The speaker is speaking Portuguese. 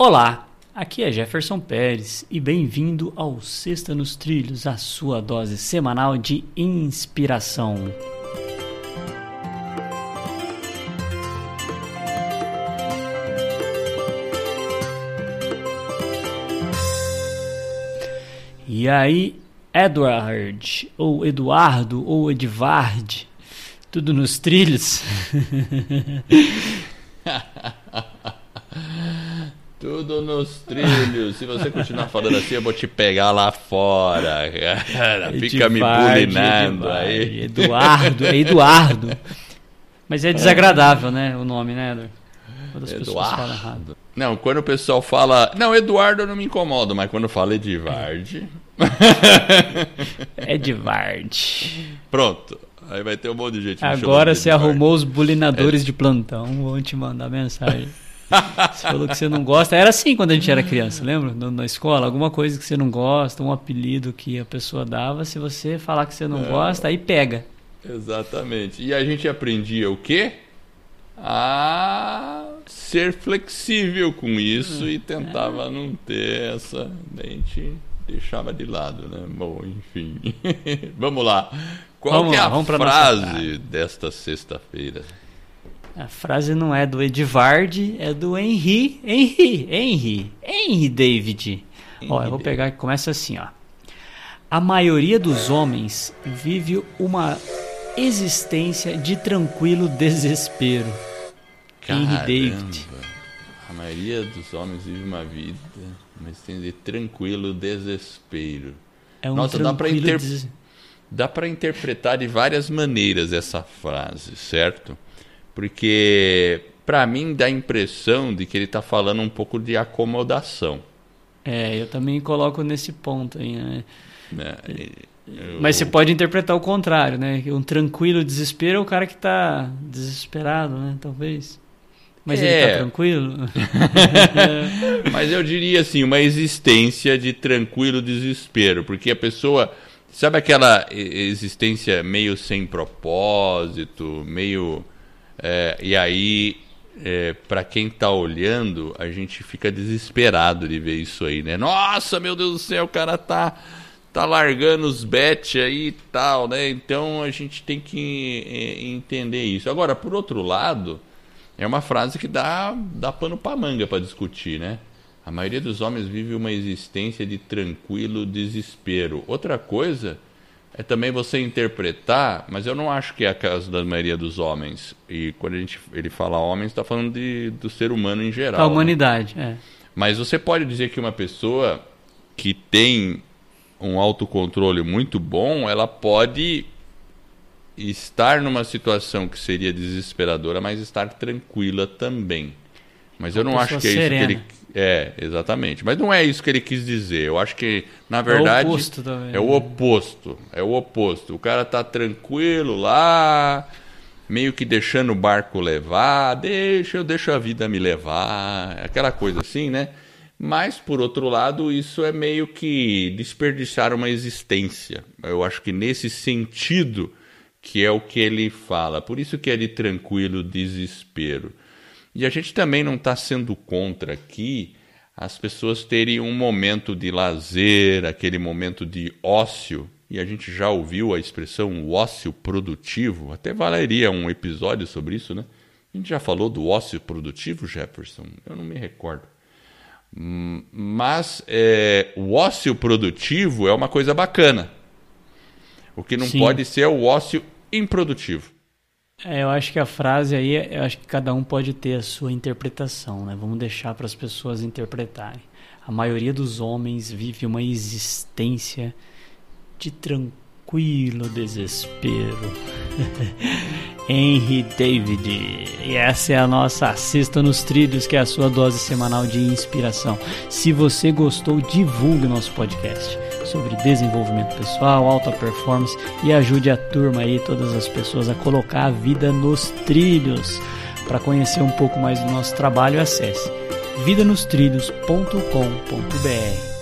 Olá, aqui é Jefferson Pérez e bem-vindo ao Sexta nos Trilhos, a sua dose semanal de inspiração. E aí, Edward, ou Eduardo, ou Edvard, tudo nos trilhos? Tudo nos trilhos. Se você continuar falando assim, eu vou te pegar lá fora. Cara. Fica me bulinando aí. Eduardo, é Eduardo. Mas é desagradável, né? O nome, né, Eduardo? Quando as pessoas falam errado. Não, quando o pessoal fala. Não, Eduardo eu não me incomodo, mas quando fala Edvard. Edvard. Pronto. Aí vai ter um monte de gente. Agora você arrumou os bulinadores é... de plantão. Vão te mandar mensagem. Você falou que você não gosta. Era assim quando a gente era criança, lembra? Na escola, alguma coisa que você não gosta, um apelido que a pessoa dava, se você falar que você não é. gosta, aí pega. Exatamente. E a gente aprendia o quê? A ser flexível com isso e tentava é. não ter essa. A gente deixava de lado, né? Bom, enfim. vamos lá. Qual vamos é a frase desta sexta-feira? A frase não é do Edvard, é do Henry, Henry, Henry, Henry David. Henry ó, eu vou pegar que começa assim, ó. A maioria dos homens vive uma existência de tranquilo desespero. Caramba. Henry David. A maioria dos homens vive uma vida, uma existência de tranquilo desespero. É um Nossa, dá para inter... des... dá para interpretar de várias maneiras essa frase, certo? Porque para mim dá a impressão de que ele está falando um pouco de acomodação. É, eu também coloco nesse ponto aí, né? É, eu... Mas você pode interpretar o contrário, né? Um tranquilo desespero é o cara que está desesperado, né? Talvez. Mas é. ele está tranquilo? Mas eu diria assim, uma existência de tranquilo desespero, porque a pessoa sabe aquela existência meio sem propósito, meio é, e aí, é, para quem está olhando, a gente fica desesperado de ver isso aí, né? Nossa, meu Deus do céu, o cara tá, tá largando os bets aí e tal, né? Então a gente tem que é, entender isso. Agora, por outro lado, é uma frase que dá, dá pano para manga para discutir, né? A maioria dos homens vive uma existência de tranquilo desespero. Outra coisa é também você interpretar, mas eu não acho que é a casa da maioria dos homens. E quando a gente, ele fala homens, está falando de, do ser humano em geral. Da né? humanidade, né? é. Mas você pode dizer que uma pessoa que tem um autocontrole muito bom, ela pode estar numa situação que seria desesperadora, mas estar tranquila também. Mas eu não acho que é serena. isso que ele é, exatamente. Mas não é isso que ele quis dizer. Eu acho que, na verdade. É o oposto também. É o oposto. É o oposto. O cara tá tranquilo lá, meio que deixando o barco levar, deixa, eu deixo a vida me levar, aquela coisa assim, né? Mas, por outro lado, isso é meio que desperdiçar uma existência. Eu acho que nesse sentido que é o que ele fala. Por isso que é de tranquilo desespero. E a gente também não está sendo contra aqui as pessoas terem um momento de lazer, aquele momento de ócio. E a gente já ouviu a expressão ócio produtivo, até valeria um episódio sobre isso, né? A gente já falou do ócio produtivo, Jefferson? Eu não me recordo. Hum, mas é, o ócio produtivo é uma coisa bacana. O que não Sim. pode ser é o ócio improdutivo. É, eu acho que a frase aí, eu acho que cada um pode ter a sua interpretação, né? Vamos deixar para as pessoas interpretarem. A maioria dos homens vive uma existência de tranquilo desespero. Henry David. E essa é a nossa Assista nos Trilhos, que é a sua dose semanal de inspiração. Se você gostou, divulgue nosso podcast sobre desenvolvimento pessoal, alta performance e ajude a turma aí, todas as pessoas a colocar a vida nos trilhos. Para conhecer um pouco mais do nosso trabalho, acesse vidanostrilhos.com.br.